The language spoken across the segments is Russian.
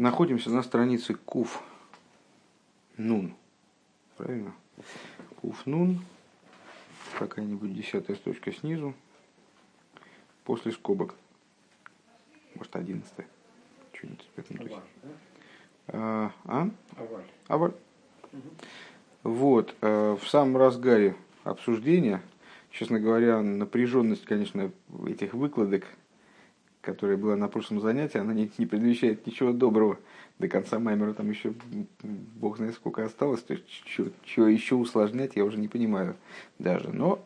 Находимся на странице Куф Нун. Правильно? Куф Нун. Какая-нибудь десятая строчка снизу. После скобок. Может, одиннадцатая. Что-нибудь в этом духе. А? Аваль. Аваль. Вот. Э, в самом разгаре обсуждения, честно говоря, напряженность, конечно, этих выкладок – которая была на прошлом занятии, она не, не предвещает ничего доброго. До конца Маймера там еще бог знает сколько осталось, то есть что еще усложнять, я уже не понимаю даже. Но,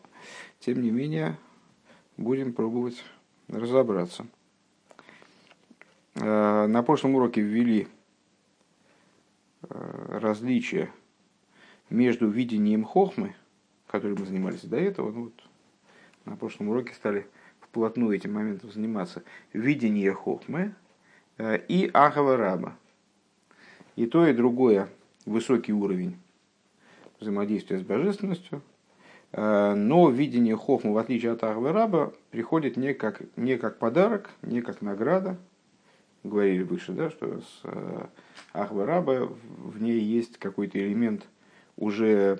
тем не менее, будем пробовать разобраться. Э, на прошлом уроке ввели э, различия между видением хохмы, которым мы занимались до этого, ну вот на прошлом уроке стали вплотную этим моментом заниматься, видение хохмы э, и ахава раба. И то, и другое высокий уровень взаимодействия с божественностью, э, но видение хохмы, в отличие от ахва раба, приходит не как, не как подарок, не как награда. Говорили выше, да, что с э, ахва раба в ней есть какой-то элемент уже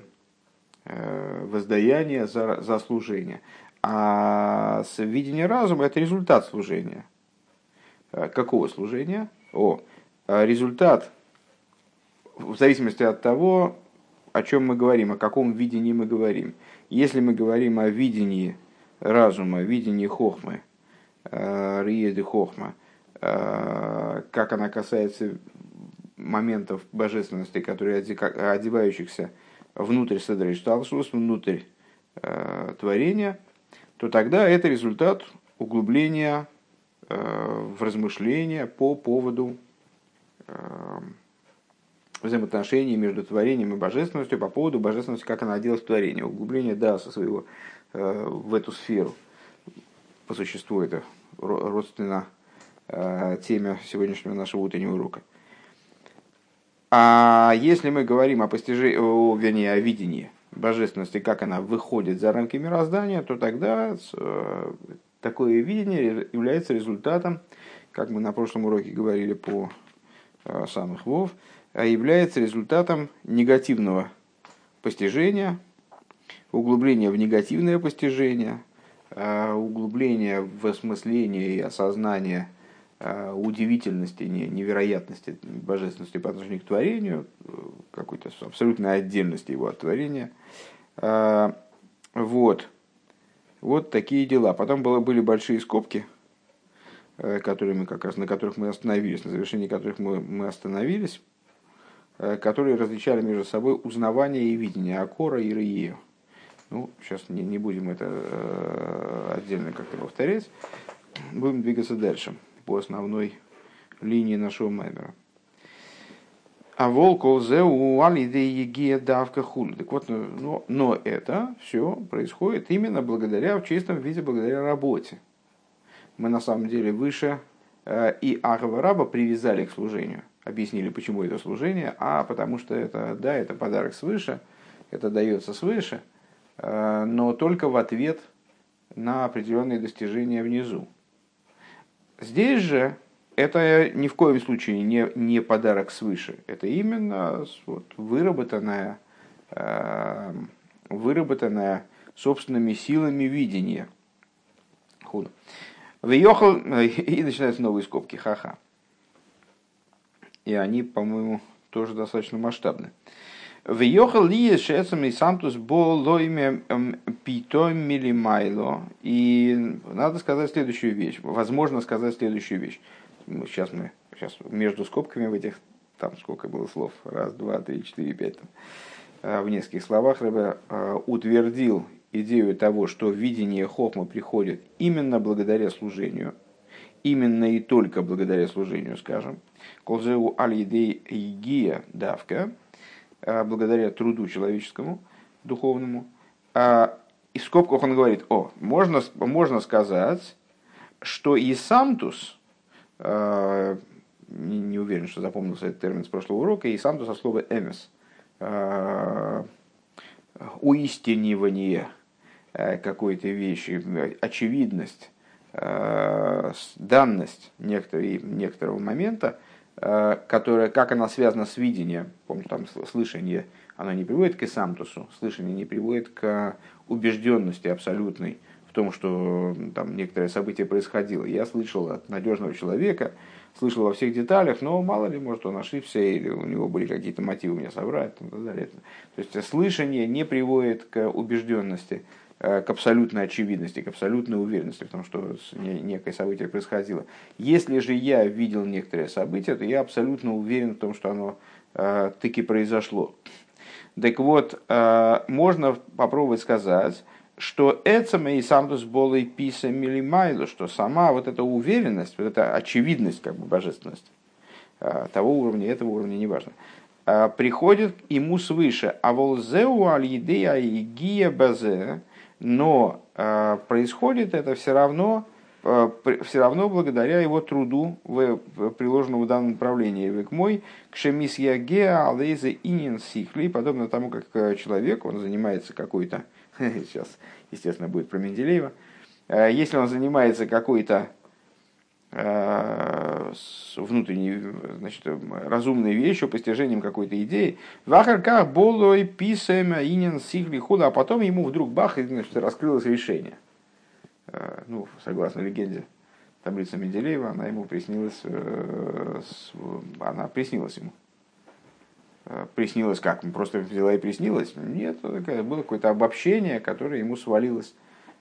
воздаяния за, за служение. А видение разума – это результат служения. А какого служения? О, а результат в зависимости от того, о чем мы говорим, о каком видении мы говорим. Если мы говорим о видении разума, видении хохмы, э, риеды хохма, э, как она касается моментов божественности, которые одевающихся внутрь Седрейшталшус, внутрь э, творения – то тогда это результат углубления э, в размышления по поводу э, взаимоотношений между творением и божественностью, по поводу божественности, как она оделась в творение. Углубление, да, со своего э, в эту сферу. По существу это родственно теме сегодняшнего нашего утреннего урока. А если мы говорим о постижении, вернее, о видении, божественности, как она выходит за рамки мироздания, то тогда э, такое видение является результатом, как мы на прошлом уроке говорили по э, самых вов, а является результатом негативного постижения, углубления в негативное постижение, э, углубления в осмысление и осознание удивительности, невероятности божественности по отношению к творению, какой-то абсолютной отдельности его от творения – а, вот. Вот такие дела. Потом было, были большие скобки, э, которые мы как раз, на которых мы остановились, на завершении которых мы, мы остановились, э, которые различали между собой узнавание и видение Акора и Рыею. Ну, сейчас не, не будем это э, отдельно как-то повторять. Будем двигаться дальше по основной линии нашего маймера. А волкол у алидеегия давка хули. Так вот, но, но это все происходит именно благодаря, в чистом виде, благодаря работе. Мы на самом деле выше э, и Ахава Раба привязали к служению. Объяснили, почему это служение, а потому что это, да, это подарок свыше, это дается свыше, э, но только в ответ на определенные достижения внизу. Здесь же это ни в коем случае не, не подарок свыше. Это именно вот, выработанное, э, выработанное собственными силами видение. Худу. Въехал, и начинаются новые скобки, ха-ха. И они, по-моему, тоже достаточно масштабны. Въехал ли шецам и самтус болойме питом милимайло. И надо сказать следующую вещь. Возможно сказать следующую вещь сейчас мы сейчас между скобками в этих, там сколько было слов, раз, два, три, четыре, пять, там, а, в нескольких словах Рэбе утвердил идею того, что видение Хохма приходит именно благодаря служению, именно и только благодаря служению, скажем, колзеу аль-идей игия давка, благодаря труду человеческому, духовному. И в скобках он говорит, о, можно, можно сказать, что и самтус, Э, не, уверен, что запомнился этот термин с прошлого урока, и сам то со слова «эмес» э, уистинивание э, какой-то вещи, очевидность, данность некоторого момента, которая, как она связана с видением. Помните, там слышание, оно не приводит к эсамтусу, слышание не приводит к убежденности абсолютной в том, что там некоторое событие происходило. Я слышал от надежного человека, слышал во всех деталях, но мало ли, может, он ошибся, или у него были какие-то мотивы меня соврать, и так далее. То есть слышание не приводит к убежденности, э, к абсолютной очевидности, к абсолютной уверенности в том, что некое событие происходило. Если же я видел некоторое событие, то я абсолютно уверен в том, что оно э, таки произошло. Так вот, э, можно попробовать сказать, что Эцема и Самдус Болой Писа Милимайлу, что сама вот эта уверенность, вот эта очевидность, как бы божественность, а, того уровня, этого уровня, неважно, а, приходит ему свыше. А волзеу аль едея и гия базе, но а, происходит это все равно, все равно благодаря его труду, в, приложенному в данном направлении. Век мой, кшемис ягеа алейзе инин сихли, подобно тому, как человек, он занимается какой-то сейчас, естественно, будет про Менделеева, э, если он занимается какой-то э, внутренней, значит, разумной вещью, постижением какой-то идеи, в ахарках болой писаем инин сихли худа, а потом ему вдруг бах, значит, раскрылось решение. Э, ну, согласно легенде таблица Менделеева, она ему приснилась, она приснилась ему. Э, приснилось как? Просто взяла и приснилось? Нет, было какое-то обобщение, которое ему свалилось,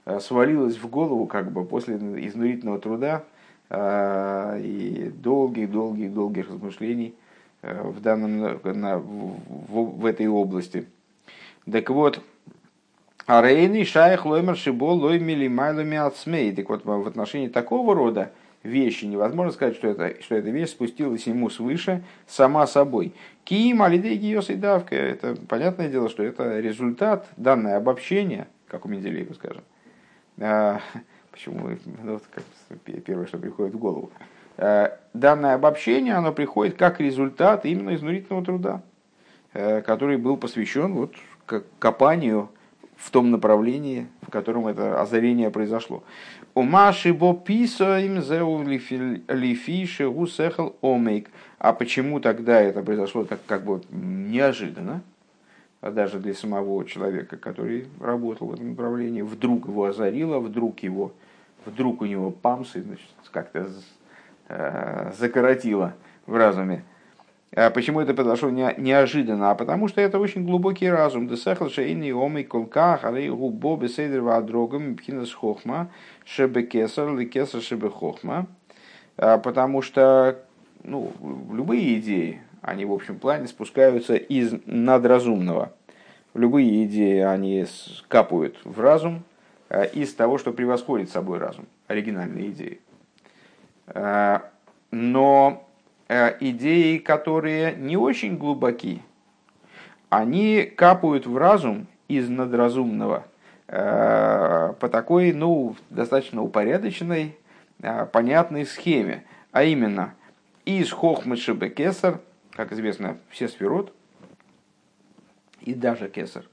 э, свалилось в голову как бы после изнурительного труда э, и долгих-долгих-долгих размышлений в, данном, на, в, в этой области. Так вот, Арейный шайх лоймер шибол лоймили майлами ацмей. Так вот, в отношении такого рода вещи. Невозможно сказать, что, это, что эта вещь спустилась ему свыше сама собой. Киим, алидей, гиос и давка. Это понятное дело, что это результат, данное обобщение, как у Менделеева, скажем. Почему? Ну, как первое, что приходит в голову. А, данное обобщение, оно приходит как результат именно изнурительного труда, а, который был посвящен вот, копанию в том направлении, в котором это озарение произошло. У Маши бо писо им зеу лифиши усехал омейк. А почему тогда это произошло так как бы неожиданно? А даже для самого человека, который работал в этом направлении, вдруг его озарило, вдруг его, вдруг у него памсы, как-то э, закоротило в разуме. А почему это произошло неожиданно? А потому что это очень глубокий разум. Десахл шейни омей колках, алей губо беседер вадрогам пхинас хохма, шебе кесар, ли кесар. А потому что ну, любые идеи, они в общем плане спускаются из надразумного. Любые идеи, они капают в разум а, из того, что превосходит собой разум, оригинальные идеи. Но Э, идеи, которые не очень глубоки, они капают в разум из надразумного э, по такой, ну, достаточно упорядоченной, э, понятной схеме. А именно, из хохмы кесар, как известно, все сферот, и даже кесар,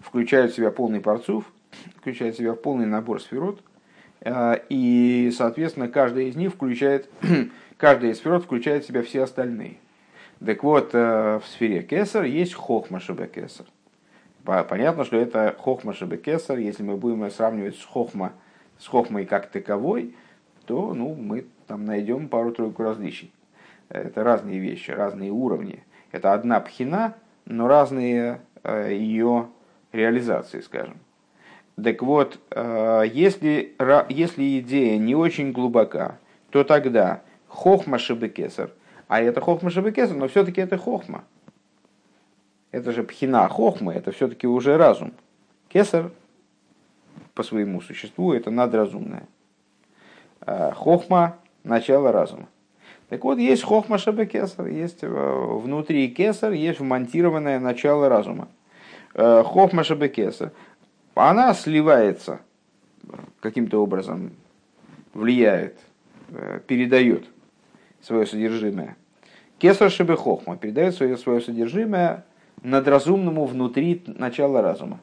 включают в себя полный парцув, включают в себя полный набор сферот, и, соответственно, каждая из них включает каждая из сферот включает в себя все остальные. Так вот, э, в сфере Кесар есть Хохма Кесар. Понятно, что это Хохма Кесар. Если мы будем сравнивать с, хохма, с Хохмой как таковой, то ну, мы там найдем пару-тройку различий. Это разные вещи, разные уровни. Это одна пхина, но разные э, ее реализации, скажем. Так вот, э, если, если идея не очень глубока, то тогда хохма шибекесар. А это хохма шибекесар, но все-таки это хохма. Это же пхина хохма, это все-таки уже разум. Кесар по своему существу это надразумное. А хохма – начало разума. Так вот, есть хохма шабекесар, есть э, внутри кесар, есть вмонтированное начало разума. Э, хохма шабекесар, она сливается каким-то образом, влияет, э, передает свое содержимое. Кесар Шебехохма передает свое, свое содержимое надразумному внутри начала разума.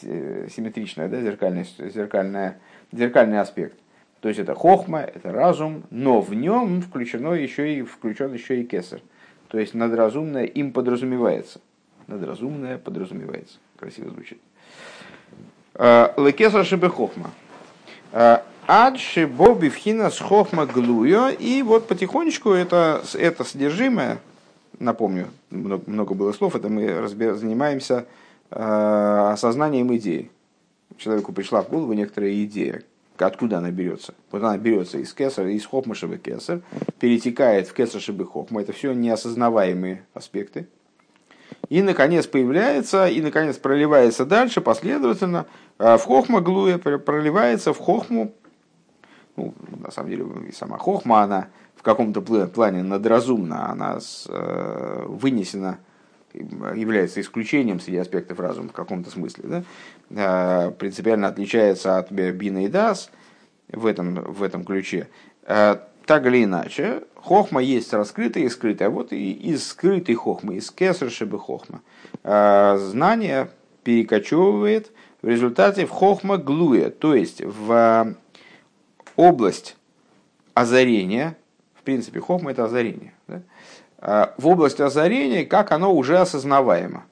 Симметричное, да, зеркальный, зеркальное, зеркальный аспект. То есть это хохма, это разум, но в нем включено еще и, включен еще и кесар. То есть надразумное им подразумевается. Надразумное подразумевается. Красиво звучит. Э, лекесар шибе хохма. Э, Адши боби вхина с хохма глуя. И вот потихонечку это, это содержимое, напомню, много, много было слов, это мы разбер, занимаемся э, осознанием идеи. Человеку пришла в голову некоторая идея, откуда она берется. Вот она берется из кесар, из хохма кесар, перетекает в кесар шибы хохма. Это все неосознаваемые аспекты. И, наконец, появляется, и, наконец, проливается дальше последовательно в хохма глуя, проливается в хохму ну, на самом деле, и сама хохма, она в каком-то плане надразумна, она э, вынесена, является исключением среди аспектов разума в каком-то смысле, да? э, принципиально отличается от бина и дас в этом, в этом ключе. Э, так или иначе, хохма есть раскрытая и скрытая. Вот и из скрытой хохмы, из кесаршибы хохма, э, знание перекочевывает в результате в хохма глуя, то есть в область озарения, в принципе, хохма это озарение, да? А, в область озарения, как оно уже осознаваемо.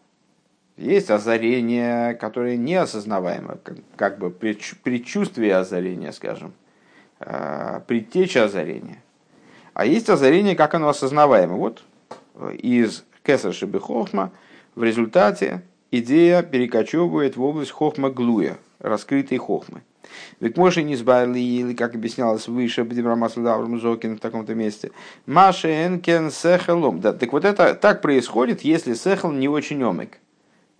Есть озарение, которое неосознаваемо, как бы предчувствие озарения, скажем, а, предтеча озарения. А есть озарение, как оно осознаваемо. Вот э, из Кесар Шибы Хохма в результате идея перекочевывает в область Хохма Глуя, раскрытой Хохмы. Ведь можно не сбавили, или как объяснялось выше, Бдибрамасл Зокин в таком-то месте. Маша Энкен Сехелом. Да, так вот это так происходит, если Сехел не очень омик.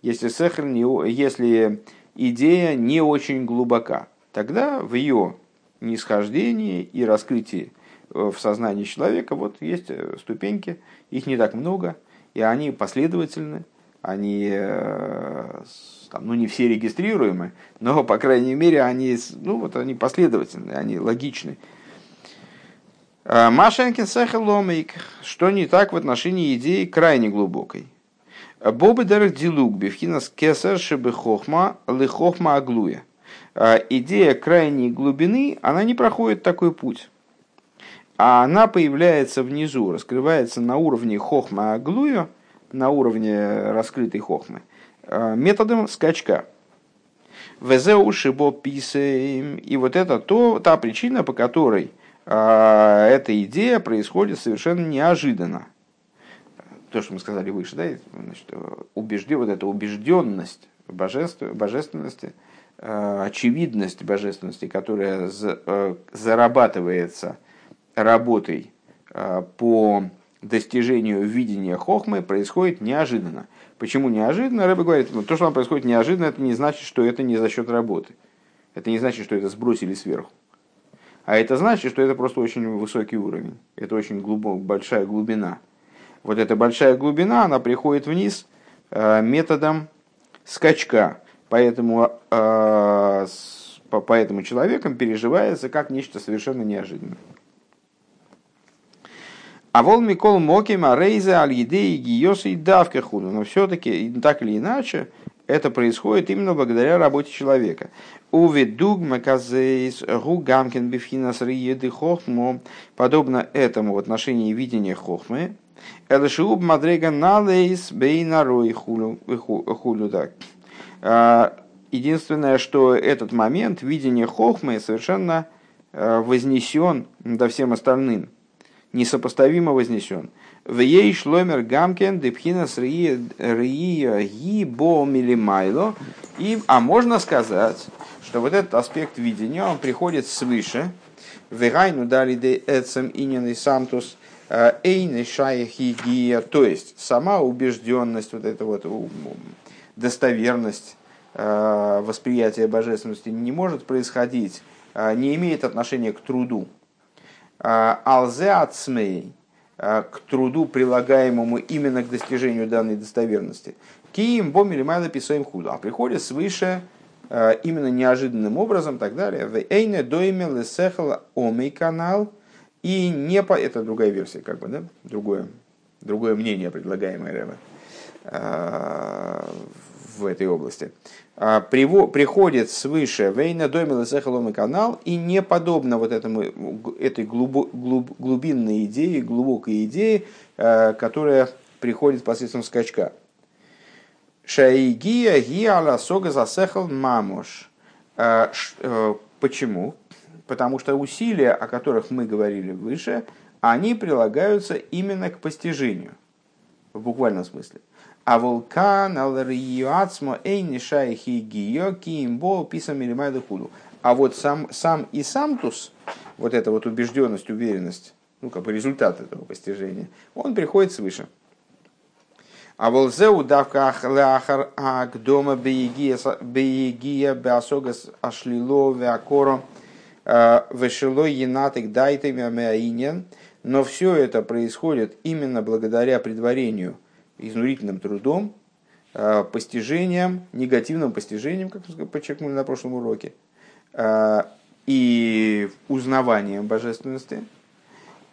Если Сехел не, если идея не очень глубока. Тогда в ее нисхождении и раскрытии э, в сознании человека вот есть э, ступеньки, их не так много, и они последовательны, они э, там, ну не все регистрируемы, но по крайней мере они, ну вот они последовательны, они логичны. А, Машенкин Сахаломейк, что не так в отношении идеи крайне глубокой. Бобы дарах дилуг бифхинас кесар шебе хохма лы хохма аглуя. А, идея крайней глубины, она не проходит такой путь. А она появляется внизу, раскрывается на уровне хохма аглуя, на уровне раскрытой хохмы, Э, методом скачка. Везеу шибо писаем. И вот это то, та причина, по которой э, эта идея происходит совершенно неожиданно. То, что мы сказали выше, да, значит, убежден, вот эта убежденность божеств, божественности, э, очевидность божественности, которая зарабатывается работой по достижению видения хохмы, происходит неожиданно. Почему неожиданно? Рэбе говорит, ну, то, что вам происходит неожиданно, это не значит, что это не за счет работы. Это не значит, что это сбросили сверху. А это значит, что это просто очень высокий уровень. Это очень глубок, большая глубина. Вот эта большая глубина, она приходит вниз э, методом скачка. Поэтому, э, поэтому человеком переживается как нечто совершенно неожиданное. А вол Микол Мокима Рейза Аль Едеи Гиоса и Давка Худу. Но все-таки, так или иначе, это происходит именно благодаря работе человека. Уве дугма казейс гугамкин бифхинас риеды хохмо. Подобно этому в отношении видения хохмы. Элешиуб мадрега налейс бейнарой хулю. так. А, единственное, что этот момент видения хохмы совершенно а, вознесен до всем остальным несопоставимо вознесен. В ей шломер гамкен депхинас рия ги бо милимайло. И, а можно сказать, что вот этот аспект видения, он приходит свыше. Вегайну дали де эцем инин и самтус э, эйны шаяхи гия. То есть, сама убежденность, вот эта вот достоверность э, восприятия божественности не может происходить, э, не имеет отношения к труду. А, алзе ацмей, а, к труду, прилагаемому именно к достижению данной достоверности. Киим бомили майла писаем худу. А приходит свыше а, именно неожиданным образом так далее. В эйне дойме лесехал омей канал. И не по... Это другая версия, как бы, да? Другое другое мнение, предлагаемое Рэбе в этой области. Приходит свыше Вейна Домила Сехалом и канал, и не подобно вот этому, этой глубо, глуб, глубинной идее, глубокой идее, которая приходит посредством скачка. Шаигия гиала сога засехал мамош. Почему? Потому что усилия, о которых мы говорили выше, они прилагаются именно к постижению, в буквальном смысле. А вулкан алриюацмо эйни шайхи гио киимбо писам или худу. А вот сам, сам и самтус, вот эта вот убежденность, уверенность, ну как бы результат этого постижения, он приходит свыше. А волзеу давка ахляхар агдома беегия беасогас ашлило веакоро Э, Вешело енатых дайтами амеаинен, но все это происходит именно благодаря предварению изнурительным трудом, э, постижением, негативным постижением, как мы подчеркнули на прошлом уроке, э, и узнаванием божественности,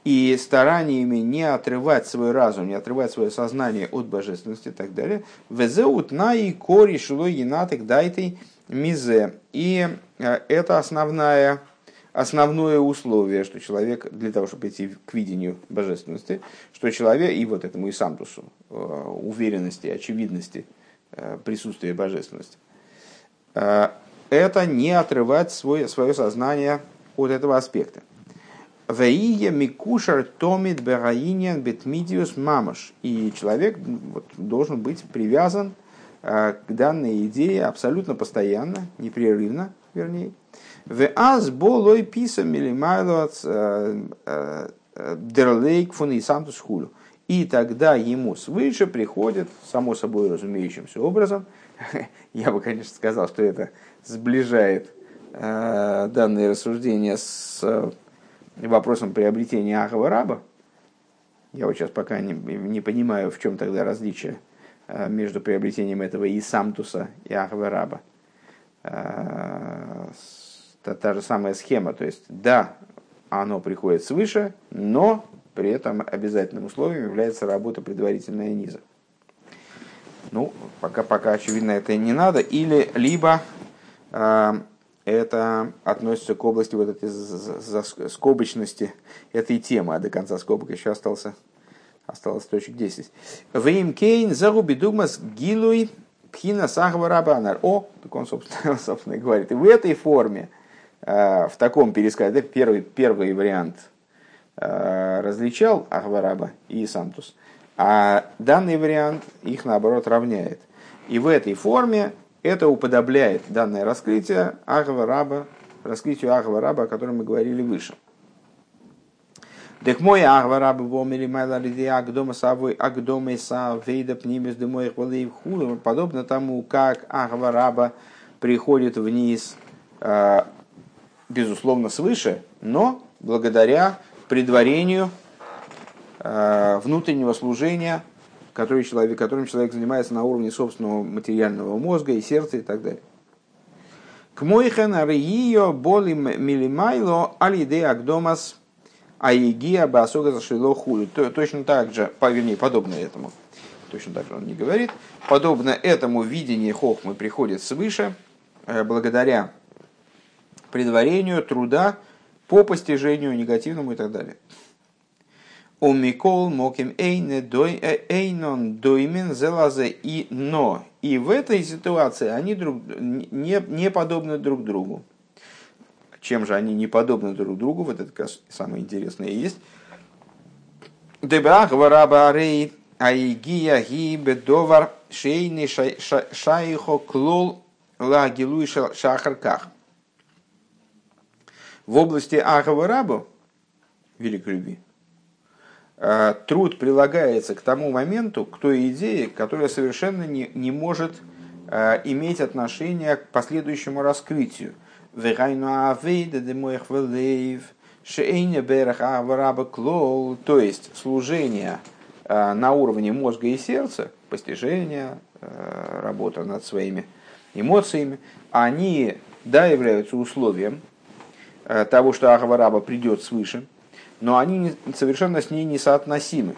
и стараниями не отрывать свой разум, не отрывать свое сознание от божественности и так далее. Везеут на и кори шилой енатых дайтей мизе. И это основная основное условие, что человек, для того, чтобы идти к видению божественности, что человек, и вот этому и самтусу, э, уверенности, очевидности э, присутствия божественности, э, это не отрывать свое, свое сознание от этого аспекта. Веия микушар томит бераиньян бетмидиус мамаш. И человек вот, должен быть привязан к данной идее абсолютно постоянно, непрерывно, вернее, в аз болой писам или майлоц э, э, дерлейк фон и самтус хулю. И тогда ему свыше приходит, само собой разумеющимся образом, я бы, конечно, сказал, что это сближает э, данные рассуждения с э, вопросом приобретения Ахова раба. Я вот сейчас пока не, не понимаю, в чем тогда различие э, между приобретением этого и самтуса и Ахова раба. Э, та, та же самая схема. То есть, да, оно приходит свыше, но при этом обязательным условием является работа предварительная низа. Ну, пока, пока очевидно это не надо. Или либо э, это относится к области вот этой скобочности этой темы, а до конца скобок еще остался, осталось точек 10. Вим кейн заруби дугмас гилуй пхина сахва рабанар. О, так он, собственно, собственно говорит. И в этой форме в таком пересказе, первый, первый вариант э, различал Ахвараба и Сантус, а данный вариант их наоборот равняет. И в этой форме это уподобляет данное раскрытие Ахвараба, раскрытию Ахвараба, о котором мы говорили выше. Так мой Ахвараба вомили майла лиди агдома савой агдома са вейда пнимис демоих валеев хулу, подобно тому, как Ахвараба приходит вниз э, безусловно, свыше, но благодаря предварению э, внутреннего служения, который человек, которым человек занимается на уровне собственного материального мозга и сердца и так далее. К мойхен арийо боли милимайло алиде агдомас аигия басога зашило хули. Точно так же, вернее, подобно этому, точно так же он не говорит, подобно этому видение хохмы приходит свыше, э, благодаря предварению труда по постижению негативному и так далее. У Микол Моким э, Эйнон Доймен Зелазе и Но. И в этой ситуации они друг, не, не подобны друг другу. Чем же они не подобны друг другу? Вот это самое интересное есть. Дебах варабарей аигия ги бедовар шейни шайхо клол лагилуй шахарках. В области Ахава Рабу, великой любви, э, труд прилагается к тому моменту, к той идее, которая совершенно не, не может э, иметь отношение к последующему раскрытию. То есть служение э, на уровне мозга и сердца, постижение, работа над своими эмоциями, они да, являются условием того, что Ахава Раба придет свыше, но они совершенно с ней несоотносимы.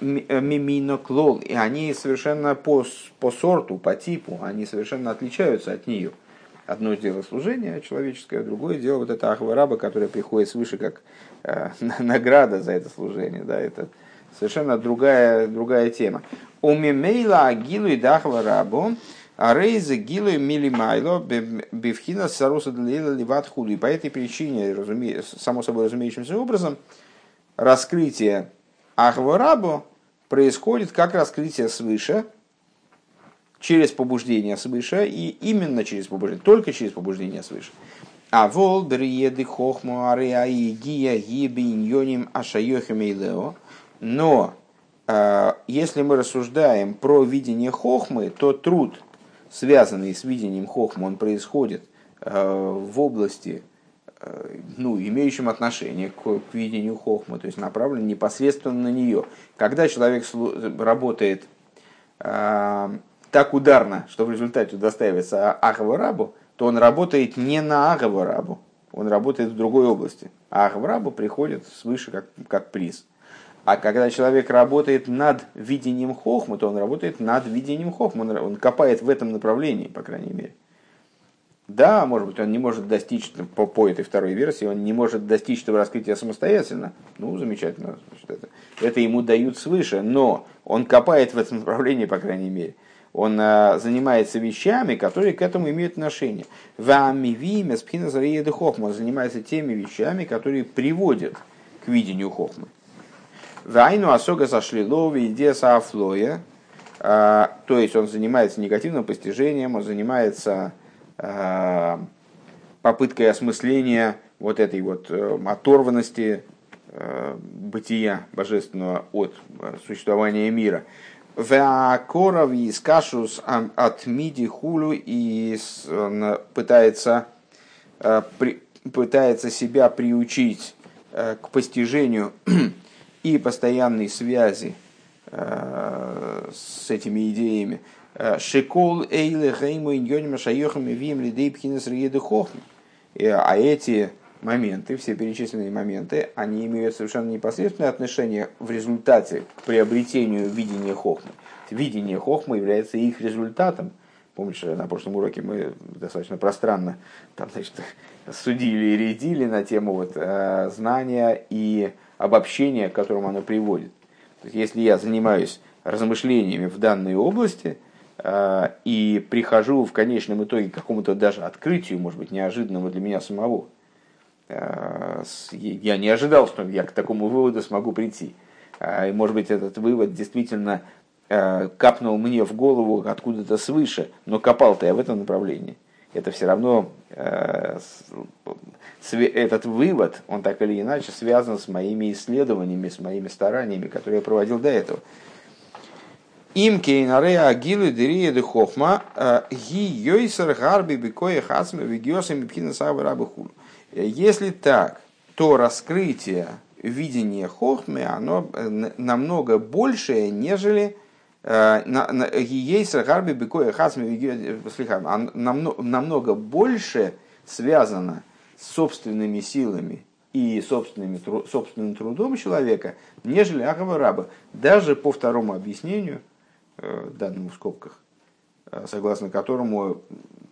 мимино клол. И они совершенно по, по сорту, по типу, они совершенно отличаются от нее. Одно дело служение человеческое, другое дело вот это ахвараба, которая приходит свыше как э, награда за это служение. Да, это совершенно другая, другая тема. У мимейла агилу и дахварабу а рейзы гилу милимайло бифхина саруса длила ливат худу. И по этой причине, само собой разумеющимся образом, раскрытие ахварабу происходит как раскрытие свыше, через побуждение свыше, и именно через побуждение, только через побуждение свыше. А вол бриеды хохму ариаи гия гибиньоним ашайохемейлео. Но э, если мы рассуждаем про видение хохмы, то труд, связанный с видением хохмы, он происходит э, в области, э, ну, имеющем отношение к, к видению хохмы, то есть направлен непосредственно на нее. Когда человек работает так ударно, что в результате удостаивается Ахаварабу, то он работает не на Ахаварабу, он работает в другой области. А Ахаварабу приходит свыше как, как приз. А когда человек работает над видением хохмы, то он работает над видением хохмы, он, он копает в этом направлении, по крайней мере. Да, может быть, он не может достичь, по, по этой второй версии, он не может достичь этого раскрытия самостоятельно. Ну, замечательно. Значит, это, это ему дают свыше, но он копает в этом направлении, по крайней мере он а, занимается вещами, которые к этому имеют отношение. Вамивиме хохма. Он занимается теми вещами, которые приводят к видению хохмы. Вайну осога сошли лови идея саафлоя. А, то есть он занимается негативным постижением, он занимается а, попыткой осмысления вот этой вот э, оторванности э, бытия божественного от э, существования мира. Веакоров и скашус от миди хулю и пытается, пытается себя приучить к постижению и постоянной связи э, с этими идеями. Шикол эйле гейму иньоним шайохами вим лидей пхинес. А эти моменты, все перечисленные моменты, они имеют совершенно непосредственное отношение в результате к приобретению видения хохмы. Видение хохмы является их результатом. Помнишь, на прошлом уроке мы достаточно пространно там, значит, судили и рядили на тему вот, э, знания и обобщения, к которому оно приводит. То есть, если я занимаюсь размышлениями в данной области э, и прихожу в конечном итоге к какому-то даже открытию, может быть, неожиданному для меня самого, Э, я не ожидал, что я к такому выводу смогу прийти. Э, и, может быть, этот вывод действительно э, капнул мне в голову откуда-то свыше, но копал-то я в этом направлении. Это все равно, этот вывод, он так или иначе связан с моими исследованиями, с моими стараниями, которые я проводил до этого. Им кейнаре агилы дерия де хохма ги йойсер гарби бикоя хасме вигиосами пхина савы рабы хулу. Если так, то раскрытие видения хохмы, оно э, намного большее, нежели э, Ейсер Гарби Бекоя Хасми намного больше связано собственными силами и собственными, собственным трудом человека, нежели Ахава Раба. Даже по второму объяснению, э, данному в скобках, согласно которому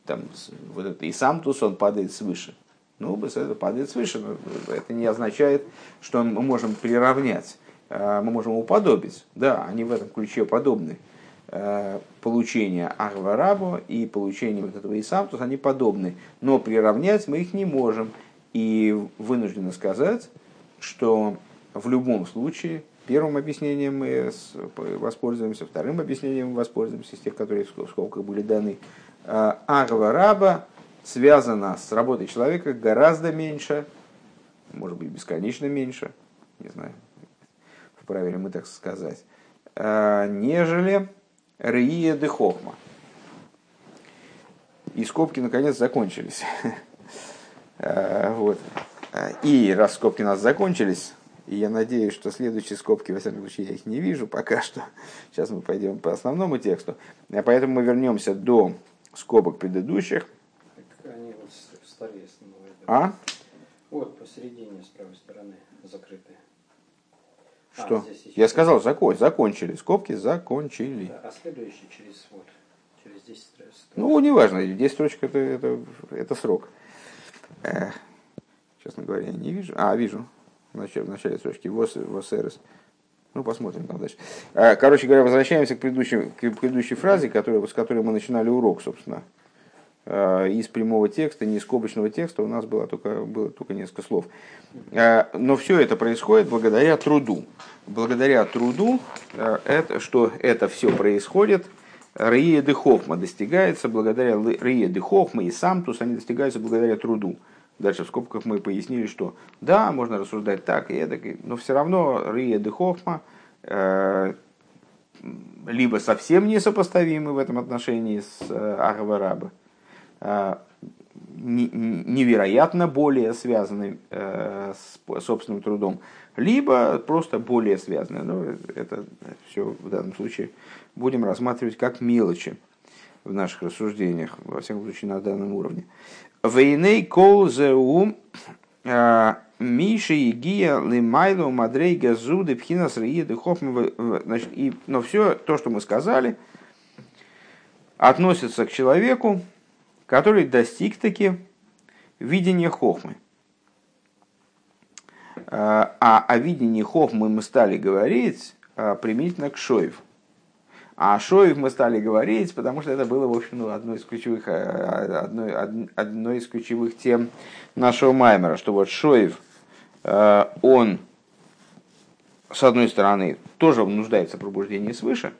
там, вот это и сам Тус, он падает свыше. Ну, это падает свыше, но это не означает, что мы можем приравнять, э, мы можем уподобить. Да, они в этом ключе подобны. Э, получение Ахварабу и получение вот этого Исамтус, они подобны. Но приравнять мы их не можем. И вынуждены сказать, что в любом случае первым объяснением мы воспользуемся, вторым объяснением мы воспользуемся, из тех, которые в скобках были даны. Э, Ахвараба связана с работой человека гораздо меньше, может быть, бесконечно меньше, не знаю, вправе ли мы так сказать, э, нежели Рия де Хохма. И скобки наконец закончились. Э, вот. И раз скобки у нас закончились, и я надеюсь, что следующие скобки, во всяком случае, я их не вижу пока что. Сейчас мы пойдем по основному тексту. А поэтому мы вернемся до скобок предыдущих столе основной. А? Вот, посередине, с правой стороны, закрытые. Что? здесь еще- Я сказал, закон, закончили. Скобки закончили. Да, а следующий через вот, через 10 строчек. Ну, неважно, 10 строчек это, это, это срок. Э, честно говоря, я не вижу. А, вижу. В начале, в начале строчки. ВОС, ВОСРС. Ну, посмотрим там дальше. Э, Короче говоря, возвращаемся к предыдущей, к предыдущей фразе, которая, с которой мы начинали урок, собственно. Э, Из прямого текста, не из скобочного текста у нас было только, было только несколько слов. Э, Но все это происходит благодаря труду. Благодаря труду, э, это, что это все происходит, Рие де Хохма достигается благодаря Рие де Хохма и Самтус, они достигаются благодаря труду. Дальше в скобках мы пояснили, что да, можно рассуждать так и эдак, но все равно Рие де Хохма э, либо совсем несопоставимы в этом отношении с э, невероятно более связаны э, с собственным трудом, либо просто более связаны. Но это все в данном случае будем рассматривать как мелочи в наших рассуждениях, во всяком случае на данном уровне. Вейней кол зеу Миши и Гия Лимайлу Мадрей Газуды Пхинас Риеды Хохма. Значит, и, но все то, что мы сказали, относится к человеку, который достиг таки видения Хохмы. А о видении Хохмы мы стали говорить а, применительно к Шоев. А о Шоев мы стали говорить, потому что это было, в общем, ну, одной, из ключевых, а, одной, од- одной из ключевых тем нашего Маймера, что вот Шоев, а, он, с одной стороны, тоже нуждается в пробуждении свыше,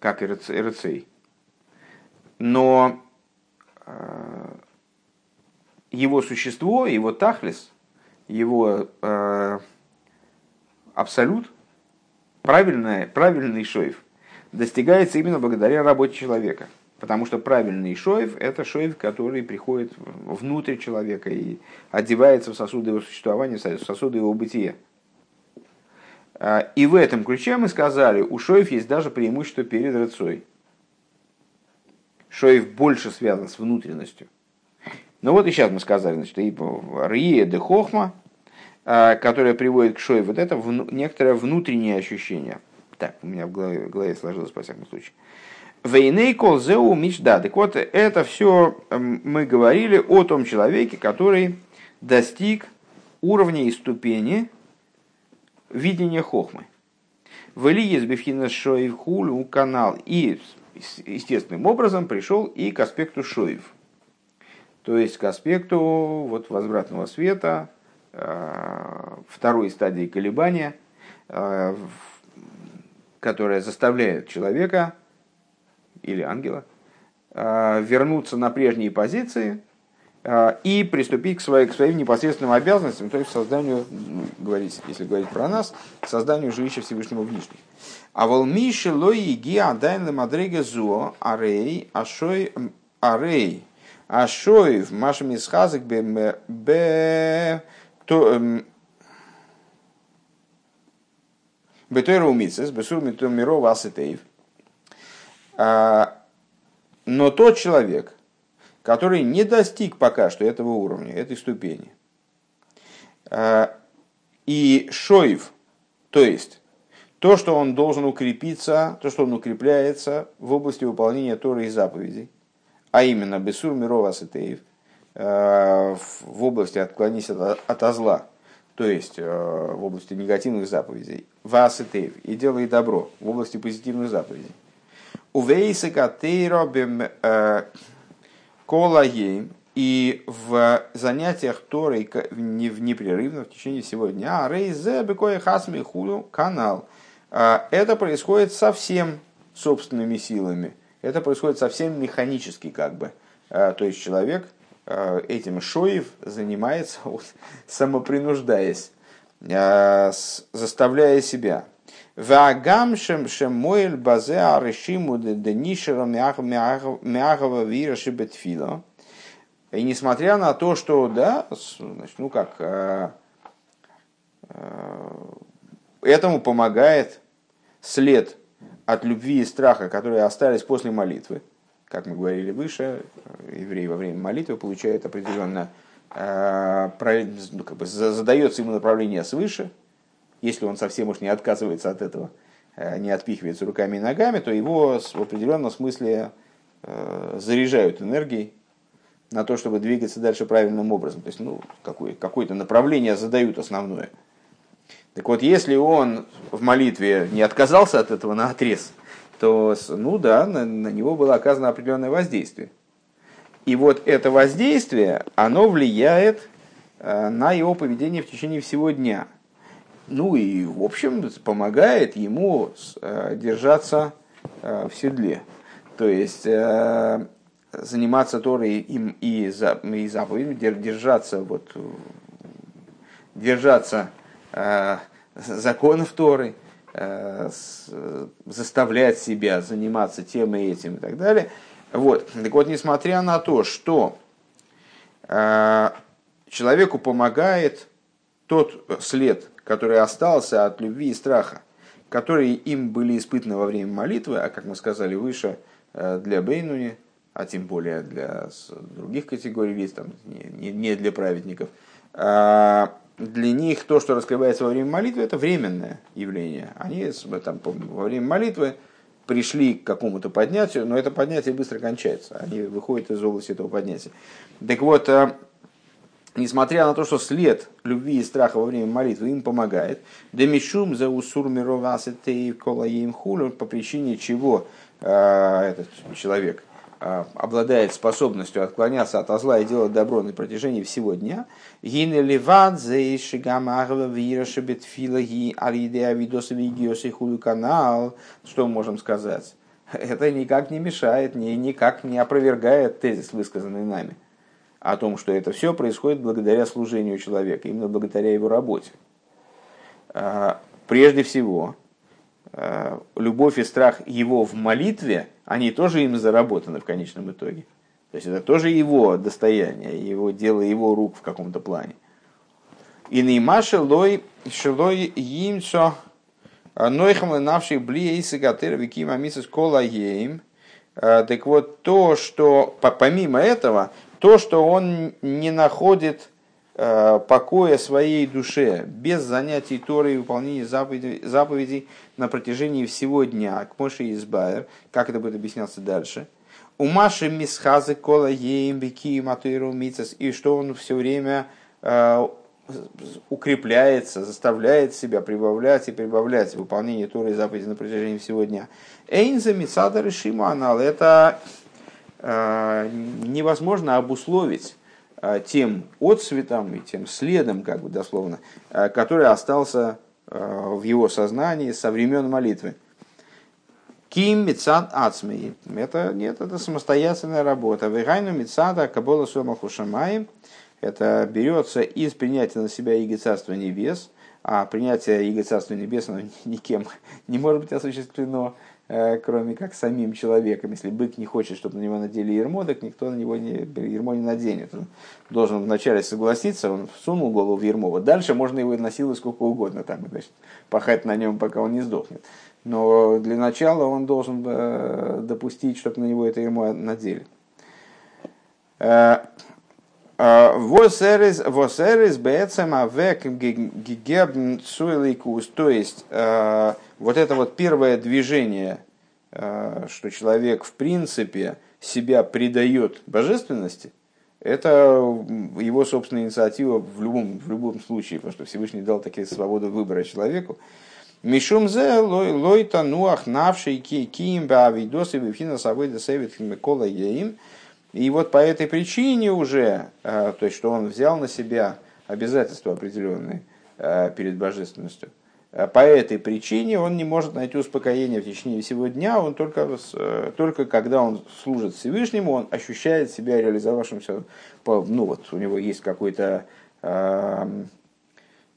как и Рыц- Рыцей, но а, его существо, его тахлис, его э, абсолют, правильный, правильный шоев, достигается именно благодаря работе человека. Потому что правильный шоев – это шоев, который приходит внутрь человека и одевается в сосуды его существования, в сосуды его бытия. А, И в этом ключе мы сказали, у шоев есть даже преимущество перед рыцой. Шоев больше связан с внутренностью. Ну вот и сейчас мы сказали, значит, и Рие де Хохма, а, которая приводит к Шой, вот это вну- некоторое внутреннее ощущение. Так, у меня в голове, в голове сложилось, по всяком случае. Вейней кол зеу мечда. Так вот, это все мы говорили о том человеке, который достиг уровня и ступени видения хохмы. Вели из бифхина шоев хулю канал. И естественным образом пришел и к аспекту шоев. То есть к аспекту вот, возвратного света, э, второй стадии колебания, э, которая заставляет человека или ангела э, вернуться на прежние позиции и приступить к, своей, к своим непосредственным обязанностям, то есть созданию, ну, говорить, если говорить про нас, созданию жилища Всевышнего в Нижней. А волмиши лои ги адайн лемадрега зуо арей ашой арей ашоев машем исхазик бе бе то эм, бетойра умицес бесур мирова асетеев но тот человек, который не достиг пока что этого уровня, этой ступени, а, и шоев, то есть то, что он должен укрепиться, то, что он укрепляется в области выполнения Торы и заповедей, а именно Бесур Мирова Сетеев, в области отклонись от, от зла, то есть э, в области негативных заповедей, Васетеев, и делай добро в области позитивных заповедей. Увейсы катейро колаем и в занятиях Торой в непрерывно в течение всего дня рейзе бекоя хасми хулю канал. Это происходит совсем собственными силами. Это происходит совсем механически как бы. То есть человек этим шоев занимается самопринуждаясь, заставляя себя. Вагамшем шемоэль базе арышиму денишера мягого вира шибетфила. И несмотря на то, что, да, значит, ну как, этому помогает след от любви и страха, которые остались после молитвы. Как мы говорили выше, еврей во время молитвы получает определенно, ну, как бы задается ему направление свыше, если он совсем уж не отказывается от этого, э, не отпихивается руками и ногами, то его в определенном смысле э, заряжают энергией на то, чтобы двигаться дальше правильным образом. То есть, ну, какое, какое-то направление задают основное. Так вот, если он в молитве не отказался от этого на отрез, то, ну да, на, на него было оказано определенное воздействие. И вот это воздействие, оно влияет э, на его поведение в течение всего дня. Ну и, в общем, помогает ему э, держаться э, в седле. То есть заниматься Торой им и, за, и заповедью, держаться, вот, держаться законов Торы, заставлять себя заниматься тем и этим и так далее – вот. Так вот, несмотря на то, что э, человеку помогает тот след, который остался от любви и страха, которые им были испытаны во время молитвы, а как мы сказали выше, э, для Бейнуни, а тем более для других категорий лиц, там, не, не для праведников, э, для них то, что раскрывается во время молитвы, это временное явление. Они там, во время молитвы пришли к какому-то поднятию, но это поднятие быстро кончается. Они выходят из области этого поднятия. Так вот, э, несмотря на то, что след любви и страха во время молитвы им помогает, демишум за усур хулю, по причине чего э, этот человек – а, обладает способностью отклоняться от зла и делать добро на протяжении всего дня, канал, что мы можем сказать? Это никак не мешает, ни, никак не опровергает тезис, высказанный нами, о том, что это все происходит благодаря служению человека, именно благодаря его работе. А, прежде всего, а, любовь и страх его в молитве – они тоже им заработаны в конечном итоге. То есть это тоже его достояние, его дело, его рук в каком-то плане. И неймаши лой шилой имцо нойхам навших блиейсы гатыр виким амисас кола ейм. А, так вот, то, что помимо этого, то, что он не находит а, покоя своей душе без занятий Торы и выполнения заповедей, заповедей на протяжении всего дня, к Моше Избайер, как это будет объясняться дальше. У Маши Мисхазы Кола Еем Бики Матуиру Мицас, и что он все время э, укрепляется, заставляет себя прибавлять и прибавлять выполнение Торы и заповедей на протяжении всего дня. Эйнза Мицада Решима Анал, это э, невозможно обусловить э, тем отцветом и тем следом, как бы дословно, э, который остался Э, в его сознании со времен молитвы. Ким мецад ацмей. Это нет, это самостоятельная работа. Вегайну мецада кабола сомаху шамаем. Это берется из принятия на себя Иго Царства Небес, а принятие Иго Царства Небес оно никем не может быть осуществлено Э, кроме как самим человеком. Если бык не хочет, чтобы на него надели ермо, так никто на него не, ермо не наденет. Он должен вначале согласиться, он всунул голову в ермо. Вот дальше можно его насиловать сколько угодно, там, значит, пахать на нем, пока он не сдохнет. Но для начала он должен э, допустить, чтобы на него это ермо надели. Э, Восерис, восерис, бецем, авек, гигебн, суэликус. То есть, вот это вот первое движение, э, что человек в принципе себя предает божественности, это его собственная инициатива в любом, в любом случае, потому что Всевышний дал такие свободу выбора человеку. Мишум зе лой тануах навший ки киим баавидосы вифина савойда севит микола еим. И вот по этой причине уже, э, то есть что он взял на себя обязательства определенные э, перед божественностью – Э, по этой причине он не может найти успокоение в течение всего дня, он только, только когда он служит Всевышнему, он ощущает себя реализовавшимся, ну вот у него есть какой-то э,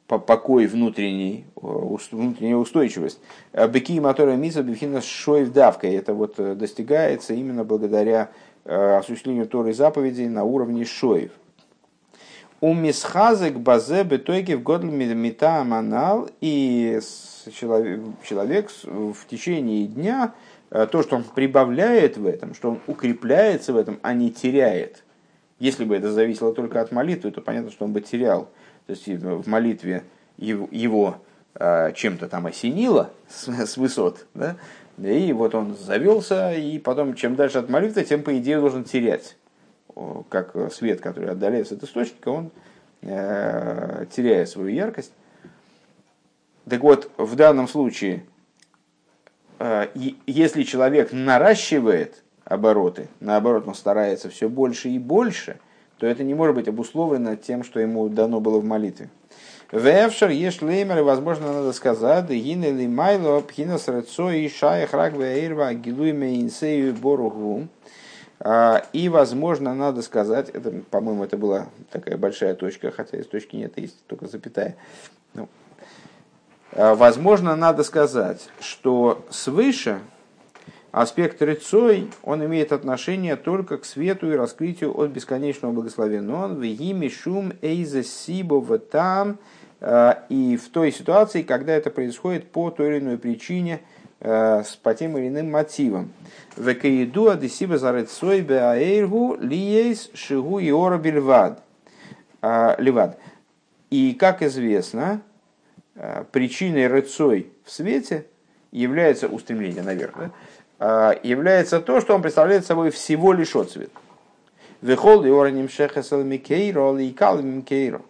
покой внутренний, внутренняя устойчивость. Беки мотора миса бифина шоев давкой. Это вот достигается именно благодаря осуществлению Торы заповедей на уровне шоев. У мисхазек базе бетойки в годль мета манал и человек, в течение дня э, то, что он прибавляет в этом, что он укрепляется в этом, а не теряет. Если бы это зависело только от молитвы, то понятно, что он бы терял. То есть в молитве его, э, чем-то там осенило с высот, да, и вот он завелся, и потом, чем дальше от молитвы, тем, по идее, должен терять. Как свет, который отдаляется от источника, он э, теряет свою яркость. Так вот, в данном случае, э, если человек наращивает обороты, наоборот, он старается все больше и больше, то это не может быть обусловлено тем, что ему дано было в молитве. Вевшер еш леймер, возможно, надо сказать, гин или майло пхинас рецо и шаях рак веирва гилуйме инсею боругу. А, и, возможно, надо сказать, это, по-моему, это была такая большая точка, хотя из точки нет, есть только запятая. Ну, а, возможно, надо сказать, что свыше аспект рыцой, он имеет отношение только к свету и раскрытию от бесконечного благословения. Он в гиме шум эйзе сибова там, и в той ситуации, когда это происходит по той или иной причине, э, по тем или иным мотивам. Векаиду адесиба зарецой беаэйргу лиейс шигу иора бельвад. Э, ливад. И, как известно, причиной рыцой в свете является устремление наверх, да? является то, что он представляет собой всего лишь отцвет. Вехол и ораним шехасал микейро ли калмим кейро.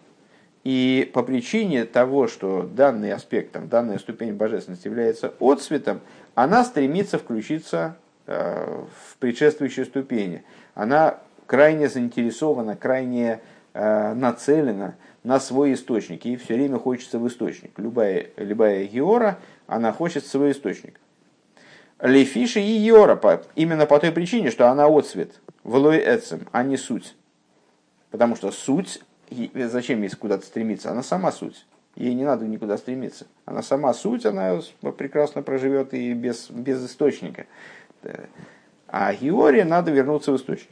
И по причине того, что данный аспект, там, данная ступень божественности является отцветом, она стремится включиться э, в предшествующие ступени. Она крайне заинтересована, крайне э, нацелена на свой источник. И все время хочется в источник. Любая, любая геора, она хочет свой источник. Лефиши и Йора, именно по той причине, что она отцвет, влой эцем, а не суть. Потому что суть зачем ей куда-то стремиться? Она сама суть. Ей не надо никуда стремиться. Она сама суть, она прекрасно проживет и без, без источника. А Георгия надо вернуться в источник.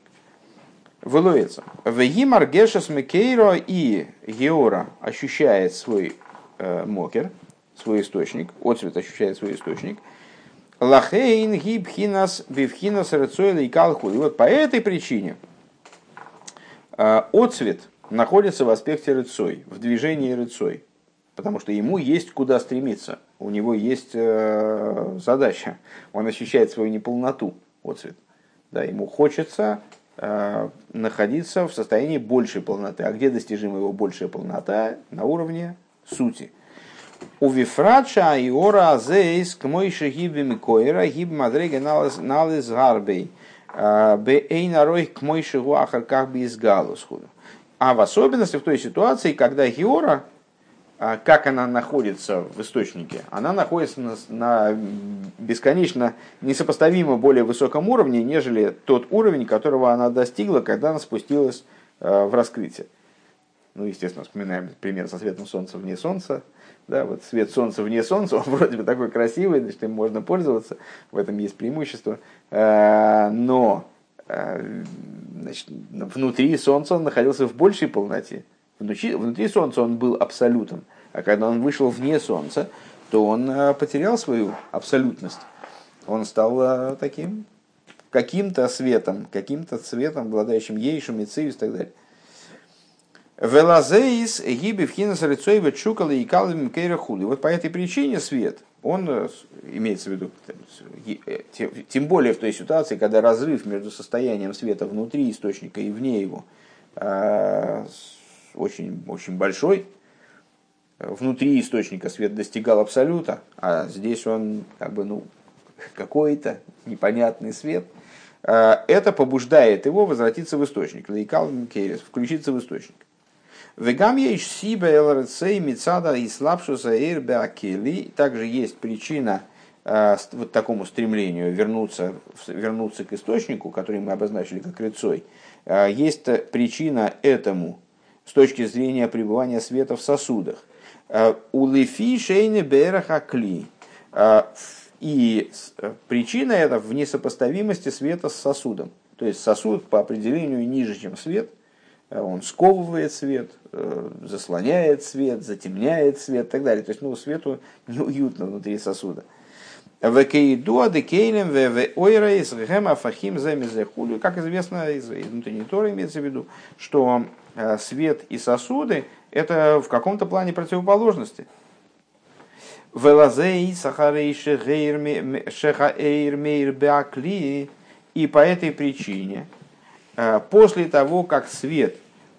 Вылуется. Вегимар Гешес Мекейро и Геора ощущает свой э, мокер, свой источник, отцвет ощущает свой источник. Лахейн гибхинас бивхинас рецойла и калху. И вот по этой причине э, отцвет – находится в аспекте рыцой, в движении рыцой, потому что ему есть куда стремиться, у него есть э, задача, он ощущает свою неполноту, отцвет. Да, ему хочется э, находиться в состоянии большей полноты. А где достижима его большая полнота? На уровне сути. У Вифрача и Ора Азейс к Мойше Гиби Микоира Гиб Мадрега Налез Гарбей э, Бейнарой к Мойше Гуахар как бы из Галусхуда. А в особенности в той ситуации, когда Геора, а, как она находится в источнике, она находится на, на бесконечно несопоставимо более высоком уровне, нежели тот уровень, которого она достигла, когда она спустилась а, в раскрытие. Ну, естественно, вспоминаем пример со светом солнца вне солнца. Да, вот свет солнца вне солнца, он вроде бы такой красивый, значит, им можно пользоваться, в этом есть преимущество. А, но значит, внутри Солнца он находился в большей полноте. Внутри, внутри Солнца он был абсолютом. А когда он вышел вне Солнца, то он э, потерял свою абсолютность. Он стал э, таким каким-то светом, каким-то цветом, обладающим ейшу, мицею и так далее. Велазеис гиби в хинас рыцой чукала и хули. Вот по этой причине свет, он э, имеется в виду, э, тем более в той ситуации, когда разрыв между состоянием света внутри источника и вне его э, очень, очень большой. Внутри источника свет достигал абсолюта, а здесь он как бы, ну, какой-то непонятный свет. Это побуждает его возвратиться в источник, лейкал включиться в источник. Вегам есть сиба элрцей мицада и слабшуса эрбеакели. Также есть причина э, вот такому стремлению вернуться, вернуться к источнику, который мы обозначили как рыцой. Э, есть причина этому с точки зрения пребывания света в сосудах. Э, У лифи шейны берахакли. И причина это в несопоставимости света с сосудом. То есть сосуд по определению ниже, чем свет – он сковывает свет, э, заслоняет свет, затемняет свет и так далее. То есть ну, свету неуютно внутри сосуда. Как известно из внутренней торы имеется в виду, что э, свет и сосуды это в каком-то плане противоположности. Велазей сахарей шехаэйр. И по этой причине, э, после того, как свет,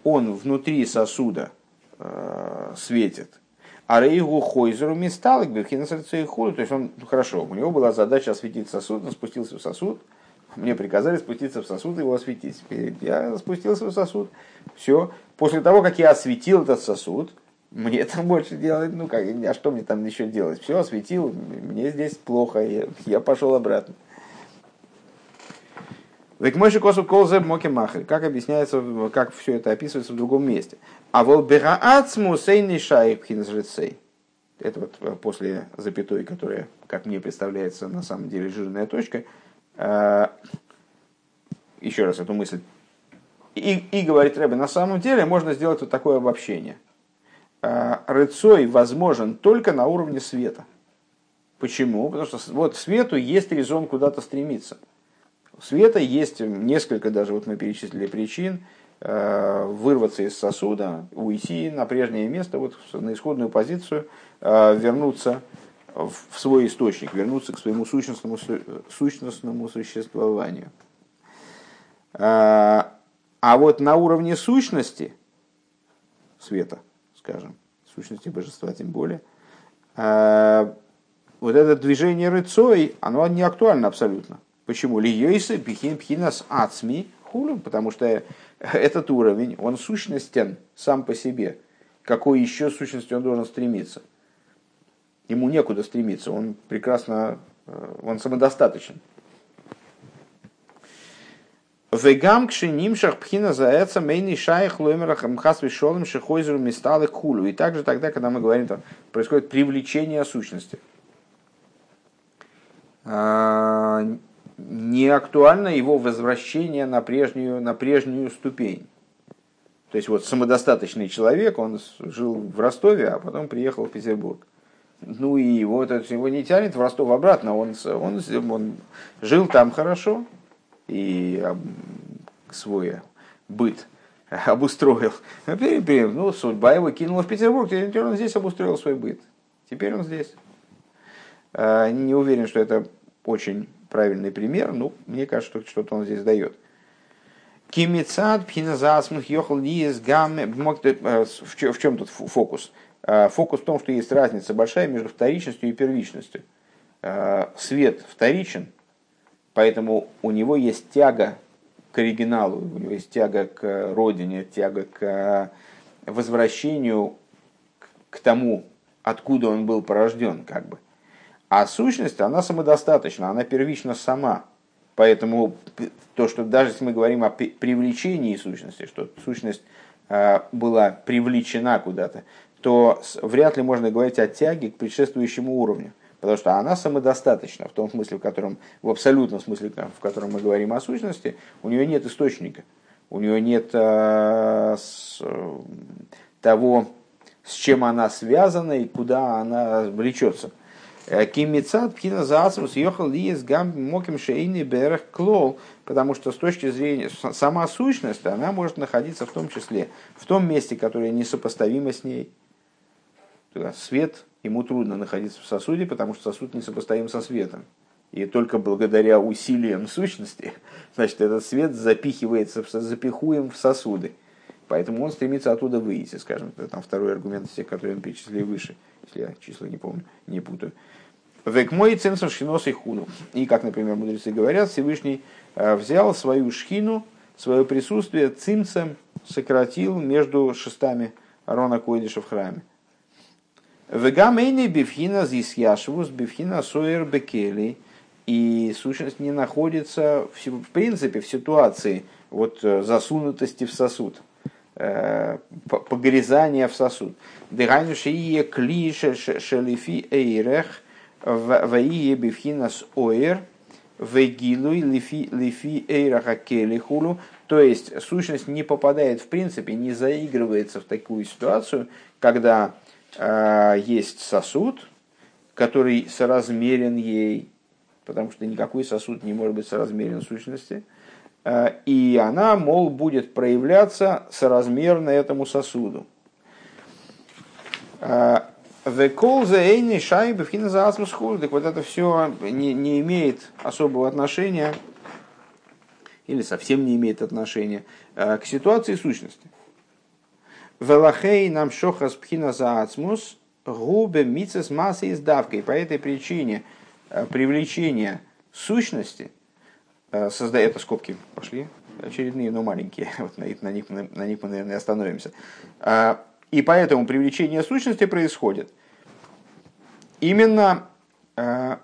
он внутри сосуда э, светит, а рейгу хойзеру мисталок бифхинасарцей худу. То есть он, ну, хорошо, у него была задача осветить сосуд, он спустился в сосуд, мне приказали спуститься в сосуд и его осветить. Я спустился в сосуд. Все. После того, как я осветил этот сосуд, мне там больше делать, ну как, а что мне там еще делать? Все, осветил, мне здесь плохо, я, я пошел обратно. Векмойши косу колзе моки махри. Как объясняется, как все это описывается в другом месте. А вол бераацму сейный шайб хинзрецей. Это вот э, после запятой, которая, как мне представляется, на самом деле жирная точка. Э, еще раз эту мысль. И, и говорит Рэбе, на самом деле можно сделать вот такое обобщение. Э, рыцой возможен только на уровне света. Почему? Потому что вот свету есть резон куда-то стремиться света есть несколько, даже вот мы перечислили причин, э, вырваться из сосуда, уйти на прежнее место, вот на исходную позицию, э, вернуться в свой источник, вернуться к своему сущностному, сущностному существованию. Э, а вот на уровне сущности света, скажем, сущности божества тем более, вот это движение рыцой, оно не актуально абсолютно. Почему? Льёйса пихин пхинас ацми хулю, потому что этот уровень, он сущностен сам по себе. Какой еще сущности он должен стремиться? Ему некуда стремиться, он прекрасно, э, он самодостаточен. Вегам кшенимшах пхина заэца мейни шайх лоймерах мхас вишолым шихойзеру мисталы хулю. И также тогда, когда мы говорим, там происходит привлечение сущности а, не актуально его возвращение на прежнюю, на прежнюю ступень. То есть вот самодостаточный человек, он жил в Ростове, а потом приехал в Петербург. Ну и его, его не тянет в Ростов обратно, он, он, он жил там хорошо и свой быт обустроил. А ну, судьба его кинула в Петербург, теперь он здесь обустроил свой быт. Теперь он здесь. А, не уверен, что это очень правильный пример, ну, мне кажется, что что-то он здесь дает. Кимицад пхиназасмух йохал лиес гамме. Э, в чем тут фокус? Э, фокус в том, что есть разница большая между вторичностью и первичностью. Э, свет вторичен, поэтому у него есть тяга к оригиналу, у него есть тяга к родине, тяга к возвращению к тому, откуда он был порожден, как бы. А сущность, она самодостаточна, она первична сама. Поэтому то, что даже если мы говорим о привлечении сущности, что сущность э, была привлечена куда-то, то вряд ли можно говорить о тяге к предшествующему уровню. Потому что она самодостаточна в том смысле, в котором, в абсолютном смысле, в котором мы говорим о сущности, у нее нет источника, у нее нет э, с, э, того, с чем она связана и куда она влечется. Э, Кимицат пхина заасрус ехал лиес гам моким шейни берех клол, потому что с точки зрения сама сущность, она может находиться в том числе в том месте, которое несопоставимо с ней. Свет ему трудно находиться в сосуде, потому что сосуд несопоставим со светом. И только благодаря усилиям сущности, значит, этот свет запихивается, запихуем в сосуды. Поэтому он стремится оттуда выйти, скажем. Это там второй аргумент из тех, которые мы перечислили выше, если я числа не помню, не путаю. Век мой ценсор шинос и хуну. И, как, например, мудрецы говорят, Всевышний э, взял свою шхину, свое присутствие цимцем сократил между шестами Арона Койдиша в храме. Вегамейни бифхина зис яшвус бифхина соер бекели. И сущность не находится в, в принципе в ситуации вот, э, засунутости в сосуд э, погрязания в сосуд. Дыханю шие клише шелифи эйрех Ваие бифхинас оэр, вегилуй лифи, лифи эйраха келихулу. То есть сущность не попадает в принципе, не заигрывается в такую ситуацию, когда э, есть сосуд, который соразмерен ей, потому что никакой сосуд не может быть соразмерен сущности, э, и она, мол, будет проявляться соразмерно этому сосуду. Векол за эйни шайбы фина за Так вот это все не, не имеет особого отношения или совсем не имеет отношения к ситуации сущности. Велахей нам шохас пхина за ацмус губе мицес массы издавкой. По этой причине привлечение сущности, создает, это скобки пошли, очередные, но маленькие, вот на, на, них, на, на них мы, наверное, остановимся. И поэтому привлечение сущности происходит именно а,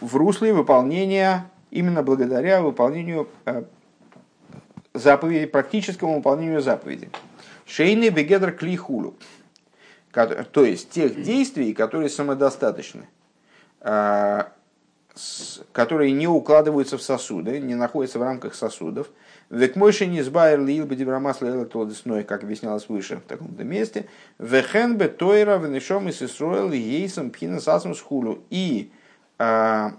в русле выполнения, именно благодаря выполнению а, заповеди, практическому выполнению заповеди. Шейный бегедр клихулу. То есть тех действий, которые самодостаточны которые не укладываются в сосуды, не находятся в рамках сосудов. Век мойши не сбайр лил бы дебрамасла электродесной, как объяснялось выше в таком-то месте. Вехен бе тойра венешом и сисроэл ейсом пхина сасмус хулу. И а,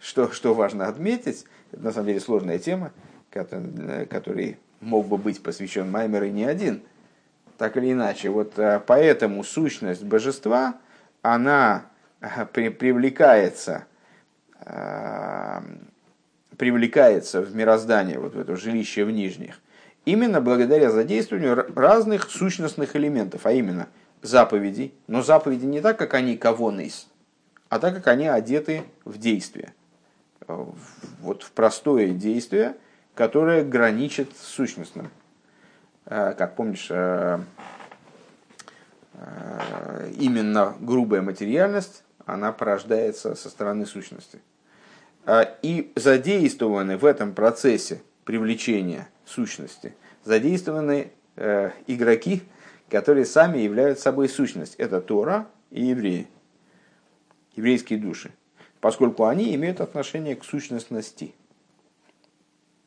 что, что важно отметить, это на самом деле сложная тема, который, который мог бы быть посвящен Маймер и не один. Так или иначе, вот а, поэтому сущность божества, она привлекается, привлекается в мироздание, вот в это жилище в нижних, именно благодаря задействованию разных сущностных элементов, а именно заповедей. Но заповеди не так, как они кого а так, как они одеты в действие. Вот в простое действие, которое граничит с сущностным. Как помнишь, именно грубая материальность она порождается со стороны сущности. А, и задействованы в этом процессе привлечения сущности, задействованы э, игроки, которые сами являются собой сущность. Это Тора и евреи, еврейские души, поскольку они имеют отношение к сущностности.